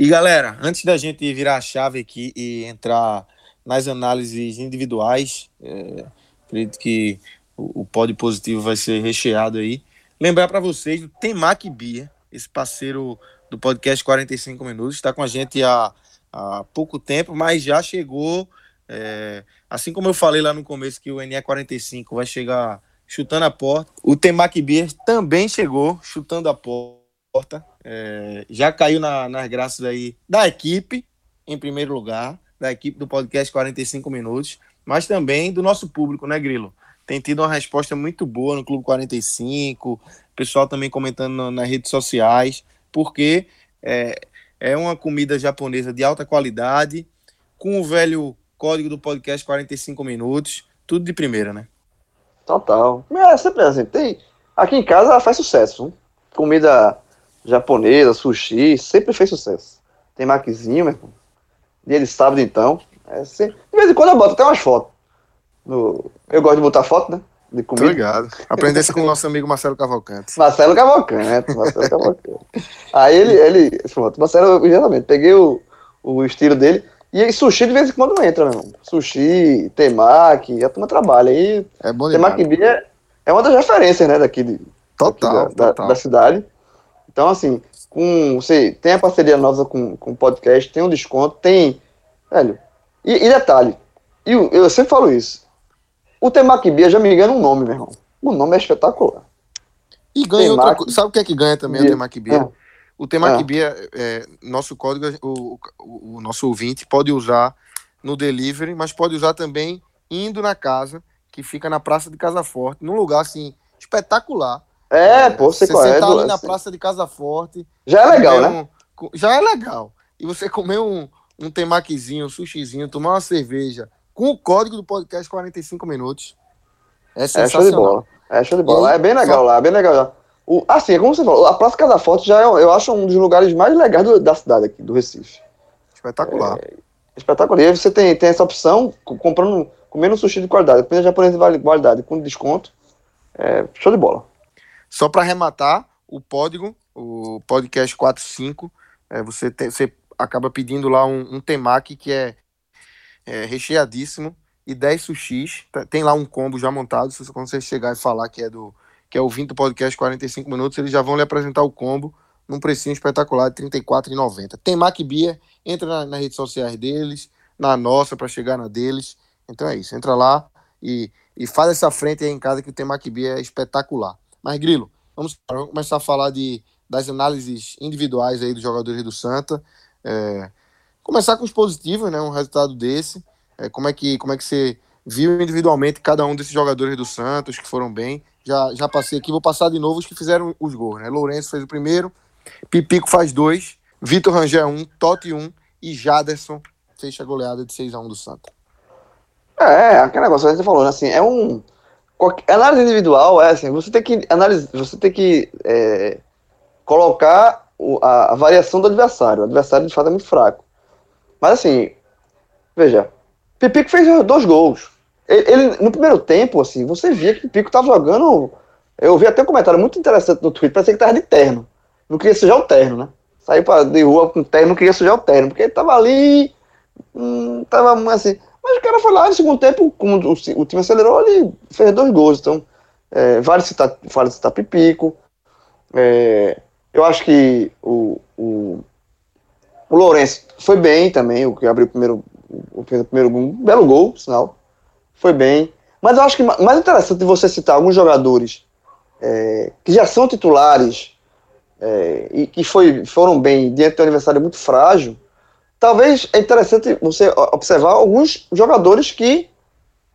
Speaker 1: E galera, antes da gente virar a chave aqui e entrar nas análises individuais, é, acredito que o, o pódio positivo vai ser recheado aí. Lembrar para vocês do Temac Bia, esse parceiro do podcast 45 Minutos, está com a gente há, há pouco tempo, mas já chegou. É, assim como eu falei lá no começo que o NE45 vai chegar chutando a porta, o Temac Beer também chegou chutando a porta. É, já caiu na, nas graças aí da equipe, em primeiro lugar, da equipe do podcast 45 Minutos, mas também do nosso público, né, Grilo? Tem tido uma resposta muito boa no Clube 45, pessoal também comentando no, nas redes sociais, porque é, é uma comida japonesa de alta qualidade, com o velho código do podcast 45 Minutos, tudo de primeira, né?
Speaker 2: Total. É sempre assim. Tem, aqui em casa faz sucesso. Comida japonesa, sushi, sempre fez sucesso. Tem maquizinho, meu irmão. Dia de sábado, então. É sempre... De vez em quando eu boto até umas fotos. No... Eu gosto de botar foto, né?
Speaker 1: De comida. Obrigado. Aprendesse com o nosso amigo Marcelo Cavalcante.
Speaker 2: Marcelo Cavalcante, Marcelo <laughs> Cavalcante. Aí ele, ele pronto, Marcelo, exatamente, peguei o, o estilo dele. E aí, sushi de vez em quando entra, meu irmão. Sushi, temaki, a turma trabalha. Aí,
Speaker 1: é bom
Speaker 2: temaki é, é uma das referências, né, daqui, de,
Speaker 1: total,
Speaker 2: daqui da,
Speaker 1: total.
Speaker 2: Da, da, cidade. Então, assim, com, você tem a parceria nossa com, com o podcast, tem um desconto, tem. Velho. E, e detalhe, eu, eu, sempre falo isso. O Temaki Bia já me engana um nome, meu irmão. O nome é espetacular.
Speaker 1: E ganha Temaki, outra Sabe o que é que ganha também Bia. o Temaki Bia? É. O Temaki Bia, é, nosso código, o, o, o nosso ouvinte pode usar no delivery, mas pode usar também indo na casa, que fica na Praça de Casa Forte, num lugar assim espetacular.
Speaker 2: É, é pô, você, você
Speaker 1: conhece. Você ali na Praça de Casa Forte.
Speaker 2: Já é legal, né?
Speaker 1: Um, já é legal. E você comer um, um temaquizinho, um sushizinho, tomar uma cerveja com o código do podcast 45 minutos. É sensacional.
Speaker 2: É show de bola. É show de bola. Aí, é bem legal só... lá, é bem legal. O, assim, é como você falou, a Praça Casa Forte já é, eu acho, um dos lugares mais legais do, da cidade aqui, do Recife.
Speaker 1: Espetacular.
Speaker 2: É, espetacular. E aí você tem, tem essa opção, comprando, comendo sushi de qualidade, comida japonesa de qualidade, com desconto. É, show de bola.
Speaker 1: Só para arrematar, o código, o podcast 45, é, você, te, você acaba pedindo lá um, um temaki que é, é, recheadíssimo e 10 sushis. Tem lá um combo já montado. Se, quando você chegar e falar que é do que é o 20 podcast 45 minutos, eles já vão lhe apresentar o combo num precinho espetacular de R$ 34,90. Tem Mac Beer, entra na, nas redes sociais deles, na nossa para chegar na deles. Então é isso, entra lá e, e faz essa frente aí em casa que o Tem Mac Beer é espetacular. Mas, Grilo, vamos, começar a falar de, das análises individuais aí dos jogadores do Santa. É, começar com os positivos, né? Um resultado desse. É, como, é que, como é que você viu individualmente cada um desses jogadores do Santos que foram bem? Já, já passei aqui, vou passar de novo os que fizeram os gols, né? Lourenço fez o primeiro, Pipico faz dois, Vitor Rangel um, Totti um e Jaderson fecha a goleada de 6 a 1 do Santa.
Speaker 2: É, aquele negócio que você falou, né? Assim, é um análise individual é assim, você tem que analisar, você tem que é, colocar o, a, a, variação do adversário. O adversário de fato é muito fraco. Mas assim, veja, Pipico fez dois gols. Ele, ele, no primeiro tempo, assim, você via que o Pico tava jogando. Eu vi até um comentário muito interessante no Twitter, parecia que tava de terno. Não queria sujar o terno, né? Saiu de rua com terno, não queria sujar o terno, porque ele tava ali. Hum, tava assim. Mas o cara foi lá no segundo tempo, como o, time acelerou, ele fez dois gols. Então, é, vale, citar, vale citar Pipico. É, eu acho que o, o, o Lourenço foi bem também, o que abriu o primeiro, o, fez o primeiro gol, um belo gol, sinal. Foi bem. Mas eu acho que mais interessante você citar alguns jogadores é, que já são titulares é, e que foi, foram bem diante de um adversário muito frágil talvez é interessante você observar alguns jogadores que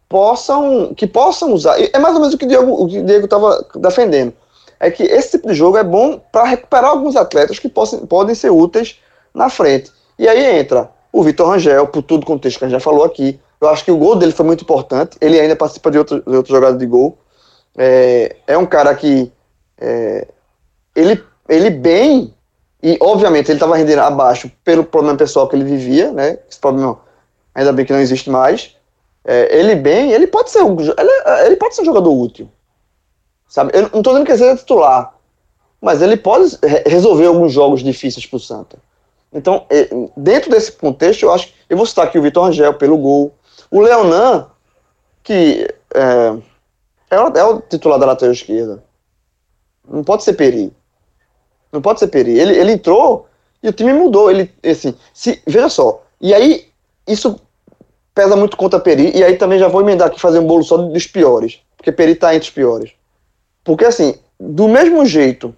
Speaker 2: possam que possam usar. É mais ou menos o que o Diego estava defendendo. É que esse tipo de jogo é bom para recuperar alguns atletas que possam, podem ser úteis na frente. E aí entra o Vitor Rangel, por tudo o contexto que a gente já falou aqui. Eu acho que o gol dele foi muito importante. Ele ainda participa de outro, de outro jogada de gol. É, é um cara que é, ele, ele bem e, obviamente, ele estava rendendo abaixo pelo problema pessoal que ele vivia, né? Esse problema, ainda bem que não existe mais. É, ele bem, ele pode ser um, ele, ele, pode ser um jogador útil. sabe? Eu não tô dizendo que ele seja titular, mas ele pode resolver alguns jogos difíceis pro Santa. Então, dentro desse contexto, eu acho que eu vou citar aqui o Vitor Angel pelo gol, o Leonan, que é, é, o, é o titular da lateral esquerda. Não pode ser Peri. Não pode ser Peri. Ele, ele entrou e o time mudou. Ele, assim, se, veja só. E aí, isso pesa muito contra Peri. E aí também já vou emendar aqui fazer um bolo só dos piores. Porque Peri tá entre os piores. Porque, assim, do mesmo jeito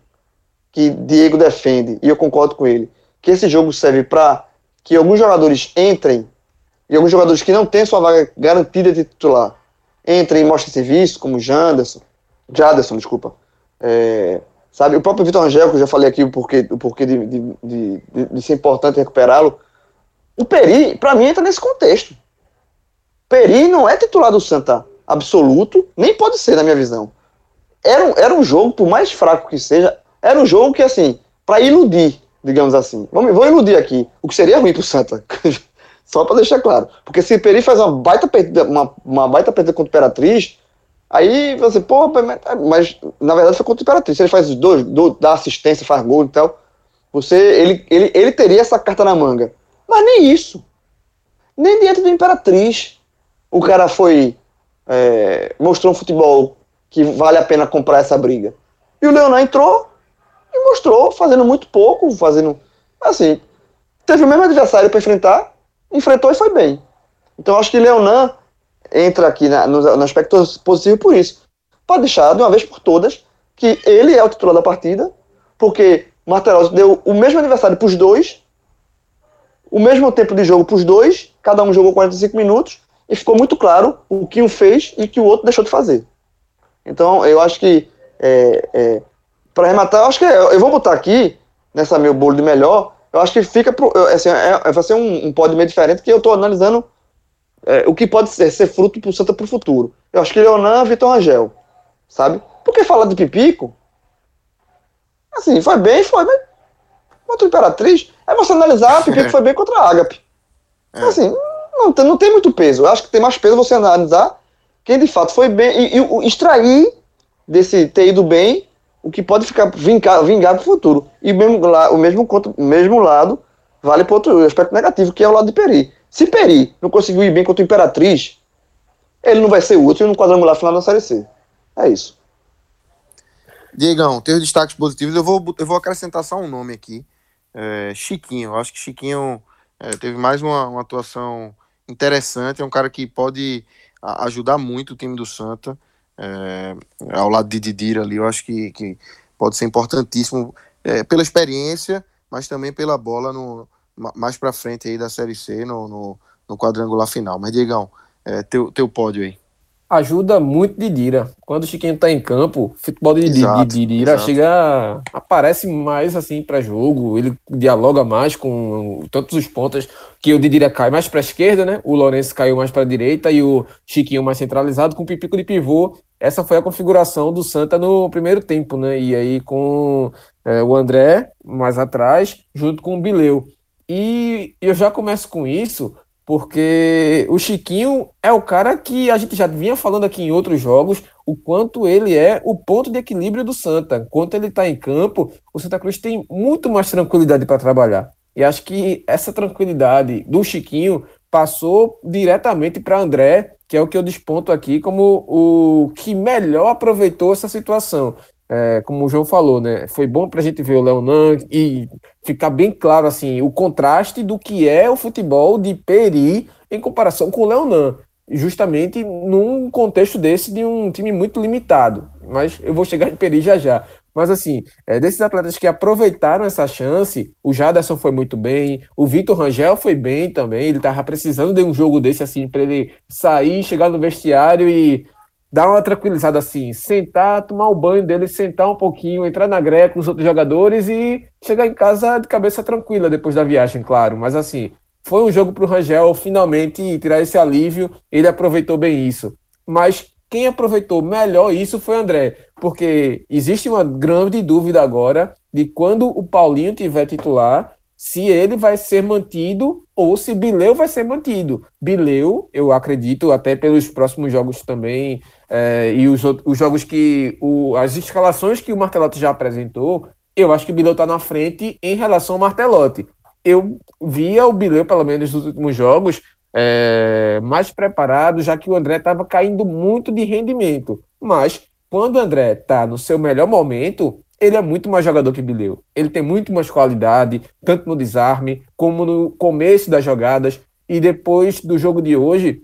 Speaker 2: que Diego defende, e eu concordo com ele, que esse jogo serve para que alguns jogadores entrem e alguns jogadores que não têm sua vaga garantida de titular entrem e mostrem serviço, como Janderson, Jaderson, desculpa. É, sabe, o próprio Vitor Angel, que eu já falei aqui o porquê, o porquê de, de, de, de ser importante recuperá-lo. O Peri, para mim, entra nesse contexto. Peri não é titular do Santa absoluto, nem pode ser, na minha visão. Era um, era um jogo, por mais fraco que seja, era um jogo que, assim, para iludir, digamos assim. Vamos, vou iludir aqui, o que seria ruim pro Santa. <laughs> Só para deixar claro. Porque se Peri faz uma baita perdida, uma, uma baita perdida contra o Imperatriz, aí você, pô, mas na verdade foi contra o Imperatriz. Se ele faz dois, dois dá assistência, faz gol e tal, você, ele, ele, ele teria essa carta na manga. Mas nem isso. Nem diante do Imperatriz. O cara foi. É, mostrou um futebol que vale a pena comprar essa briga. E o Leonan entrou e mostrou, fazendo muito pouco, fazendo. Assim, teve o mesmo adversário para enfrentar, enfrentou e foi bem. Então acho que Leonan entra aqui na, no, no, aspecto positivo por isso. Pode deixar de uma vez por todas que ele é o titular da partida, porque Martelotti deu o mesmo aniversário para os dois, o mesmo tempo de jogo para os dois, cada um jogou 45 minutos, e ficou muito claro o que um fez e o que o outro deixou de fazer. Então eu acho que, é, é, para arrematar, eu acho que é, eu vou botar aqui, nessa meu bolo de melhor, eu acho que fica pro, assim, é, vai ser um, um meio diferente que eu estou analisando é, o que pode ser, ser fruto pro Santa pro futuro. Eu acho que Leonan, Vitor Rangel, sabe? Porque falar de Pipico, assim, foi bem, foi, mas contra Imperatriz, é você analisar, Pipico foi bem contra a Agape. É. Assim, não, não tem muito peso. Eu acho que tem mais peso você analisar quem de fato foi bem e, e extrair desse ter ido bem o que pode ficar vingar, vingar para o futuro. E mesmo, o mesmo, o mesmo lado vale para outro aspecto negativo, que é o lado de Peri. Se Peri não conseguiu ir bem contra o Imperatriz, ele não vai ser útil no quadrangular final da Série C. É isso.
Speaker 1: Diegão, teus destaques positivos, eu vou, eu vou acrescentar só um nome aqui. É, Chiquinho, eu acho que Chiquinho é, teve mais uma, uma, atuação interessante, é um cara que pode ajudar muito o time do Santa é, ao lado de Didira ali, eu acho que, que pode ser importantíssimo é, pela experiência, mas também pela bola no, mais para frente aí da Série C no, no, no quadrangular final. Mas, Diegão, é, teu, teu pódio aí
Speaker 3: ajuda muito Didira. Quando o Chiquinho tá em campo, futebol de, exato, de Didira exato. chega, aparece mais assim para jogo, ele dialoga mais com tantos os pontas que o Didira cai mais para esquerda, né? O Lourenço caiu mais para direita e o Chiquinho mais centralizado com o Pipico de pivô. Essa foi a configuração do Santa no primeiro tempo, né? E aí com é, o André mais atrás, junto com o Bileu. E eu já começo com isso porque o Chiquinho é o cara que a gente já vinha falando aqui em outros jogos, o quanto ele é o ponto de equilíbrio do Santa. Enquanto ele está em campo, o Santa Cruz tem muito mais tranquilidade para trabalhar. E acho que essa tranquilidade do Chiquinho passou diretamente para André, que é o que eu desponto aqui como o que melhor aproveitou essa situação é, como o João falou, né? Foi bom para a gente ver o Leonan e ficar bem claro assim o contraste do que é o futebol de Peri em comparação com o Leonan, justamente num contexto desse de um time muito limitado. Mas eu vou chegar em Peri já já. Mas assim, é, desses atletas que aproveitaram essa chance, o Jaderson foi muito bem, o Vitor Rangel foi bem também, ele estava precisando de um jogo desse assim para ele sair, chegar no vestiário e dar uma tranquilizada assim, sentar, tomar o banho dele, sentar um pouquinho, entrar na greca com os outros jogadores e chegar em casa de cabeça tranquila depois da viagem, claro. Mas assim, foi um jogo para o Rangel finalmente tirar esse alívio, ele aproveitou bem isso. Mas quem aproveitou melhor isso foi André, porque existe uma grande dúvida agora de quando o Paulinho tiver titular, se ele vai ser mantido ou se Bileu vai ser mantido. Bileu, eu acredito, até pelos próximos jogos também, é, e os, os jogos que. O, as escalações que o Martelotti já apresentou, eu acho que o Bileu está na frente em relação ao Martelotti. Eu via o Bileu, pelo menos nos últimos jogos, é, mais preparado, já que o André estava caindo muito de rendimento. Mas quando o André está no seu melhor momento, ele é muito mais jogador que Bileu. Ele tem muito mais qualidade, tanto no desarme, como no começo das jogadas. E depois do jogo de hoje,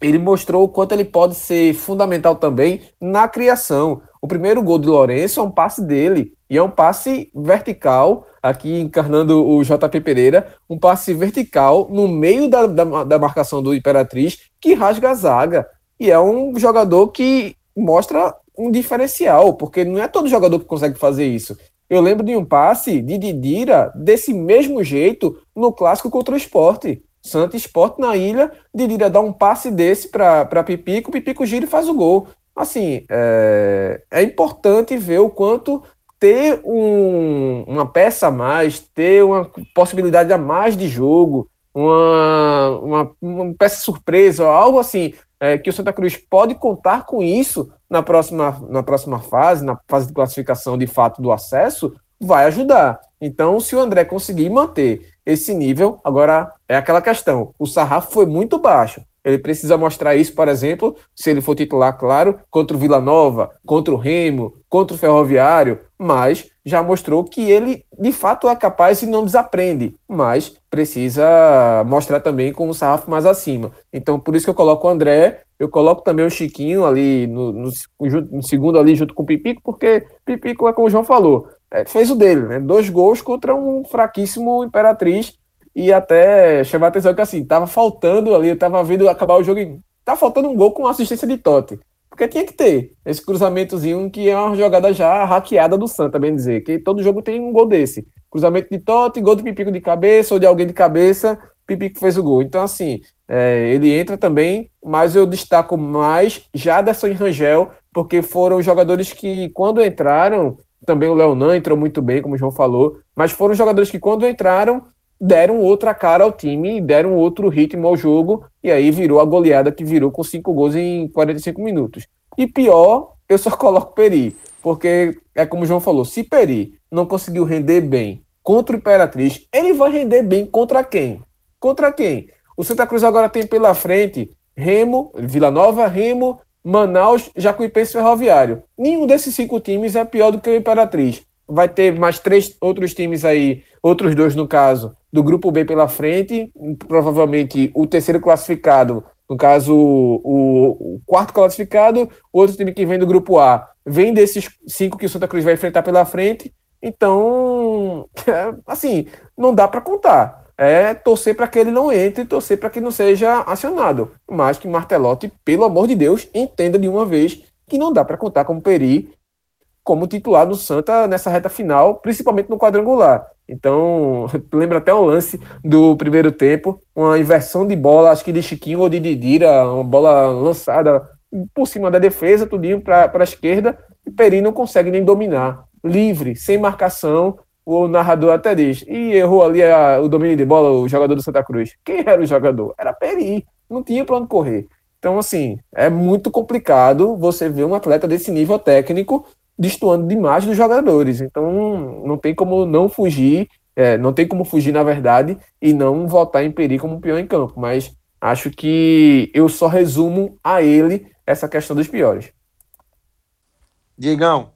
Speaker 3: ele mostrou o quanto ele pode ser fundamental também na criação. O primeiro gol de Lourenço é um passe dele, e é um passe vertical, aqui encarnando o JP Pereira, um passe vertical no meio da, da, da marcação do Imperatriz, que rasga a zaga. E é um jogador que mostra um diferencial, porque não é todo jogador que consegue fazer isso. Eu lembro de um passe de Didira desse mesmo jeito no clássico contra o esporte. Santa Esporte na ilha, Didira dá um passe desse para Pipico, Pipico gira e faz o gol. Assim, é, é importante ver o quanto ter um, uma peça a mais, ter uma possibilidade a mais de jogo, uma, uma, uma peça surpresa, algo assim, é, que o Santa Cruz pode contar com isso na próxima, na próxima fase, na fase de classificação de fato do acesso, vai ajudar. Então, se o André conseguir manter esse nível, agora é aquela questão: o sarrafo foi muito baixo. Ele precisa mostrar isso, por exemplo, se ele for titular, claro, contra o Vila Nova, contra o Remo, contra o Ferroviário, mas já mostrou que ele de fato é capaz e não desaprende, mas precisa mostrar também com o sarrafo mais acima. Então, por isso que eu coloco o André, eu coloco também o Chiquinho ali no, no, no segundo ali junto com o Pipico, porque Pipico é como o João falou, é, fez o dele, né? Dois gols contra um fraquíssimo Imperatriz e até chamar a atenção que assim, tava faltando ali, eu tava vendo acabar o jogo e tá faltando um gol com assistência de Totti. Porque tinha que ter esse cruzamentozinho que é uma jogada já hackeada do Santa, bem dizer, que todo jogo tem um gol desse. Cruzamento de Totti, gol do Pipico de cabeça ou de alguém de cabeça, Pipico fez o gol. Então, assim, é, ele entra também, mas eu destaco mais Jaderson e Rangel, porque foram jogadores que, quando entraram, também o Leonan entrou muito bem, como o João falou, mas foram jogadores que, quando entraram, deram outra cara ao time, deram outro ritmo ao jogo, e aí virou a goleada que virou com cinco gols em 45 minutos. E pior, eu só <laughs> coloco Peri, porque é como o João falou, se Peri não conseguiu render bem contra o Imperatriz, ele vai render bem contra quem? Contra quem? O Santa Cruz agora tem pela frente Remo, Vila Nova, Remo, Manaus, Jacuipense Ferroviário. Nenhum desses cinco times é pior do que o Imperatriz. Vai ter mais três outros times aí, outros dois no caso, do grupo B pela frente, provavelmente o terceiro classificado, no caso o, o quarto classificado, outro time que vem do grupo A, vem desses cinco que o Santa Cruz vai enfrentar pela frente. Então, <laughs> assim, não dá para contar. É torcer para que ele não entre, torcer para que não seja acionado. Mas que Martelotti, pelo amor de Deus, entenda de uma vez que não dá para contar como Peri como titular do Santa nessa reta final, principalmente no quadrangular. Então, <laughs> lembra até um lance do primeiro tempo, uma inversão de bola, acho que de Chiquinho ou de Didira, uma bola lançada por cima da defesa, tudinho para a esquerda, e Peri não consegue nem dominar. Livre, sem marcação, o narrador até diz, e errou ali a, o domínio de bola, o jogador do Santa Cruz. Quem era o jogador? Era Peri, não tinha para onde correr. Então, assim, é muito complicado você ver um atleta desse nível técnico destoando demais dos jogadores. Então não tem como não fugir, é, não tem como fugir, na verdade, e não votar em Peri como pior em campo. Mas acho que eu só resumo a ele essa questão dos piores.
Speaker 1: Diegão,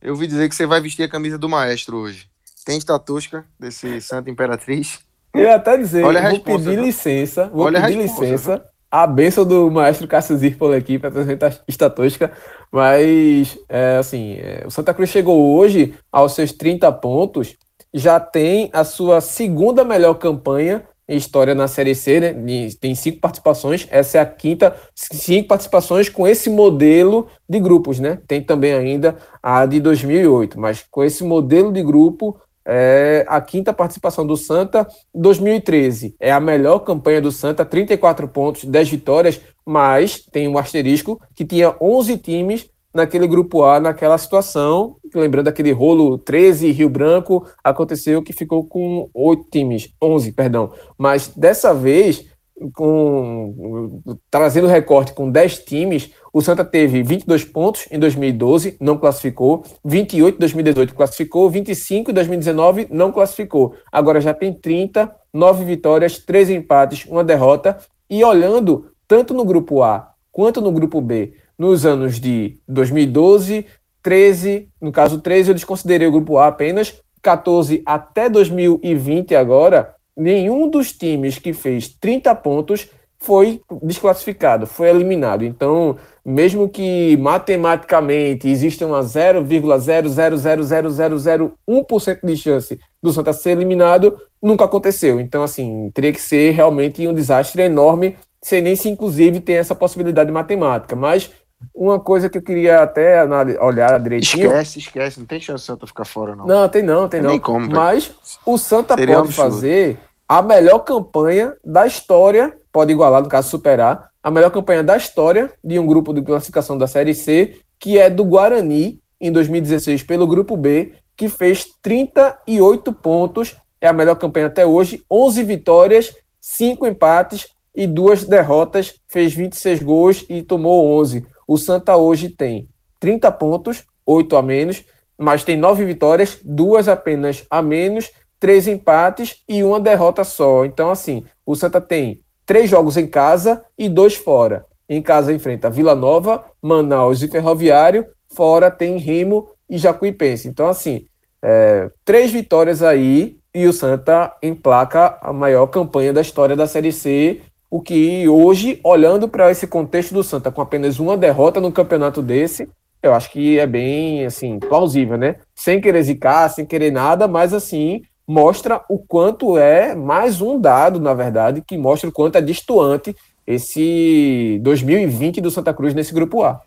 Speaker 1: eu ouvi dizer que você vai vestir a camisa do maestro hoje. Tem estatusca desse Santa Imperatriz?
Speaker 3: Eu ia até dizer, Olha vou pedir licença, vou Olha pedir licença a benção do maestro Cássio Zirpolo aqui para apresentar estatística, mas é, assim, é, o Santa Cruz chegou hoje aos seus 30 pontos, já tem a sua segunda melhor campanha em história na Série C, né? tem cinco participações, essa é a quinta, cinco participações com esse modelo de grupos, né? Tem também ainda a de 2008, mas com esse modelo de grupo é a quinta participação do Santa. 2013 é a melhor campanha do Santa, 34 pontos, 10 vitórias, mas tem um asterisco que tinha 11 times naquele grupo A, naquela situação. Lembrando aquele rolo 13 Rio Branco, aconteceu que ficou com oito times, 11, perdão. Mas dessa vez, com trazendo recorte com 10 times, o Santa teve 22 pontos em 2012, não classificou, 28 em 2018 classificou, 25 em 2019 não classificou. Agora já tem 30, 9 vitórias, 3 empates, uma derrota. E olhando tanto no grupo A quanto no grupo B, nos anos de 2012, 13, no caso 13 eu desconsiderei o grupo A apenas, 14 até 2020 agora, nenhum dos times que fez 30 pontos foi desclassificado, foi eliminado. Então, mesmo que matematicamente exista uma 0,0000001% de chance do Santa ser eliminado, nunca aconteceu. Então, assim, teria que ser realmente um desastre enorme, sem nem se inclusive ter essa possibilidade matemática. Mas uma coisa que eu queria até olhar direitinho.
Speaker 1: Esquece, esquece, não tem chance do Santa ficar fora, não.
Speaker 3: Não, tem não, tem não. Nem como, Mas o Santa Seria pode fazer a melhor campanha da história, pode igualar, no caso, superar, a melhor campanha da história de um grupo de classificação da Série C, que é do Guarani, em 2016, pelo grupo B, que fez 38 pontos, é a melhor campanha até hoje, 11 vitórias, 5 empates e duas derrotas, fez 26 gols e tomou 11. O Santa hoje tem 30 pontos, 8 a menos, mas tem 9 vitórias, duas apenas a menos três empates e uma derrota só. Então, assim, o Santa tem três jogos em casa e dois fora. Em casa enfrenta Vila Nova, Manaus e Ferroviário. Fora tem Remo e Jacuipense. Então, assim, é, três vitórias aí e o Santa emplaca a maior campanha da história da Série C. O que hoje, olhando para esse contexto do Santa com apenas uma derrota no campeonato desse, eu acho que é bem assim plausível, né? Sem querer zicar, sem querer nada, mas assim mostra o quanto é mais um dado, na verdade, que mostra o quanto é distoante esse 2020 do Santa Cruz nesse grupo A.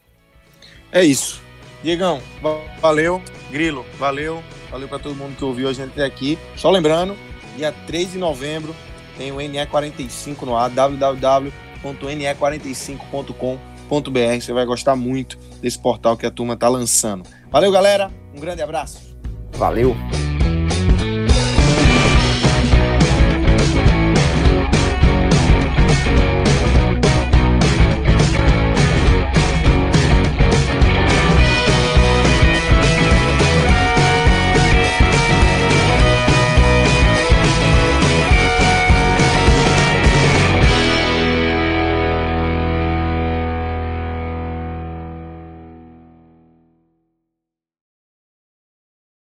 Speaker 1: É isso. Diegão, valeu. Grilo, valeu. Valeu para todo mundo que ouviu a gente até aqui. Só lembrando, dia 3 de novembro tem o NE45 no ar, www.ne45.com.br. Você vai gostar muito desse portal que a turma tá lançando. Valeu, galera. Um grande abraço.
Speaker 3: Valeu.